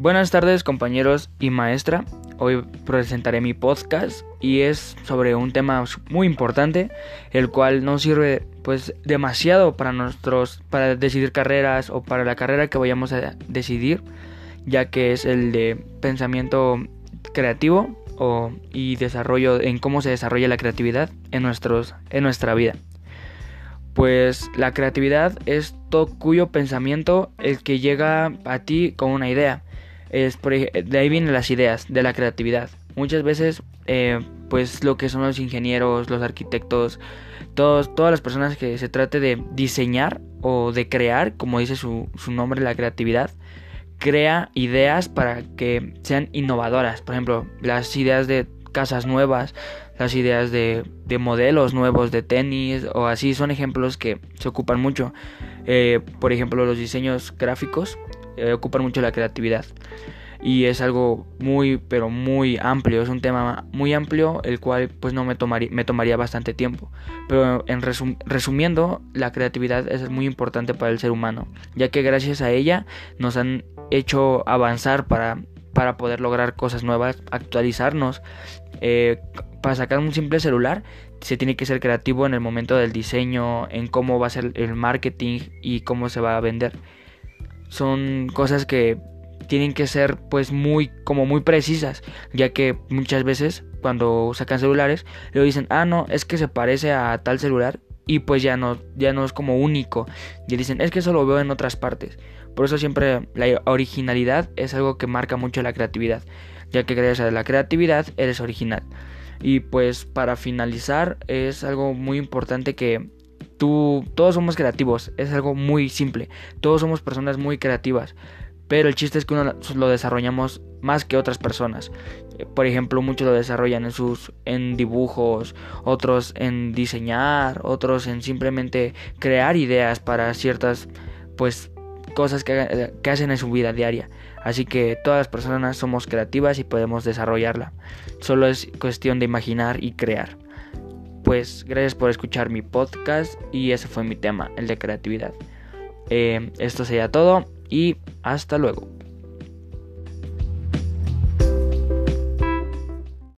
Buenas tardes compañeros y maestra. Hoy presentaré mi podcast y es sobre un tema muy importante, el cual nos sirve pues demasiado para nuestros para decidir carreras o para la carrera que vayamos a decidir, ya que es el de pensamiento creativo o, y desarrollo en cómo se desarrolla la creatividad en nuestros en nuestra vida. Pues la creatividad es todo cuyo pensamiento el que llega a ti con una idea es de ahí vienen las ideas de la creatividad. Muchas veces, eh, pues lo que son los ingenieros, los arquitectos, todos, todas las personas que se trate de diseñar o de crear, como dice su, su nombre, la creatividad, crea ideas para que sean innovadoras. Por ejemplo, las ideas de casas nuevas, las ideas de, de, modelos nuevos de tenis o así son ejemplos que se ocupan mucho. Eh, por ejemplo, los diseños gráficos eh, ocupan mucho la creatividad. Y es algo muy, pero muy amplio. Es un tema muy amplio, el cual pues no me tomaría, me tomaría bastante tiempo. Pero en resumiendo, la creatividad es muy importante para el ser humano, ya que gracias a ella nos han hecho avanzar para, para poder lograr cosas nuevas, actualizarnos. Eh, para sacar un simple celular se tiene que ser creativo en el momento del diseño, en cómo va a ser el marketing y cómo se va a vender son cosas que tienen que ser pues muy como muy precisas ya que muchas veces cuando sacan celulares le dicen ah no es que se parece a tal celular y pues ya no ya no es como único. Y dicen es que eso lo veo en otras partes por eso siempre la originalidad es algo que marca mucho la creatividad ya que gracias a la creatividad eres original. Y pues para finalizar es algo muy importante que Todos somos creativos, es algo muy simple. Todos somos personas muy creativas, pero el chiste es que uno lo desarrollamos más que otras personas. Por ejemplo, muchos lo desarrollan en sus en dibujos, otros en diseñar, otros en simplemente crear ideas para ciertas pues cosas que, que hacen en su vida diaria. Así que todas las personas somos creativas y podemos desarrollarla. Solo es cuestión de imaginar y crear pues gracias por escuchar mi podcast y ese fue mi tema, el de creatividad. Eh, esto sería todo y hasta luego.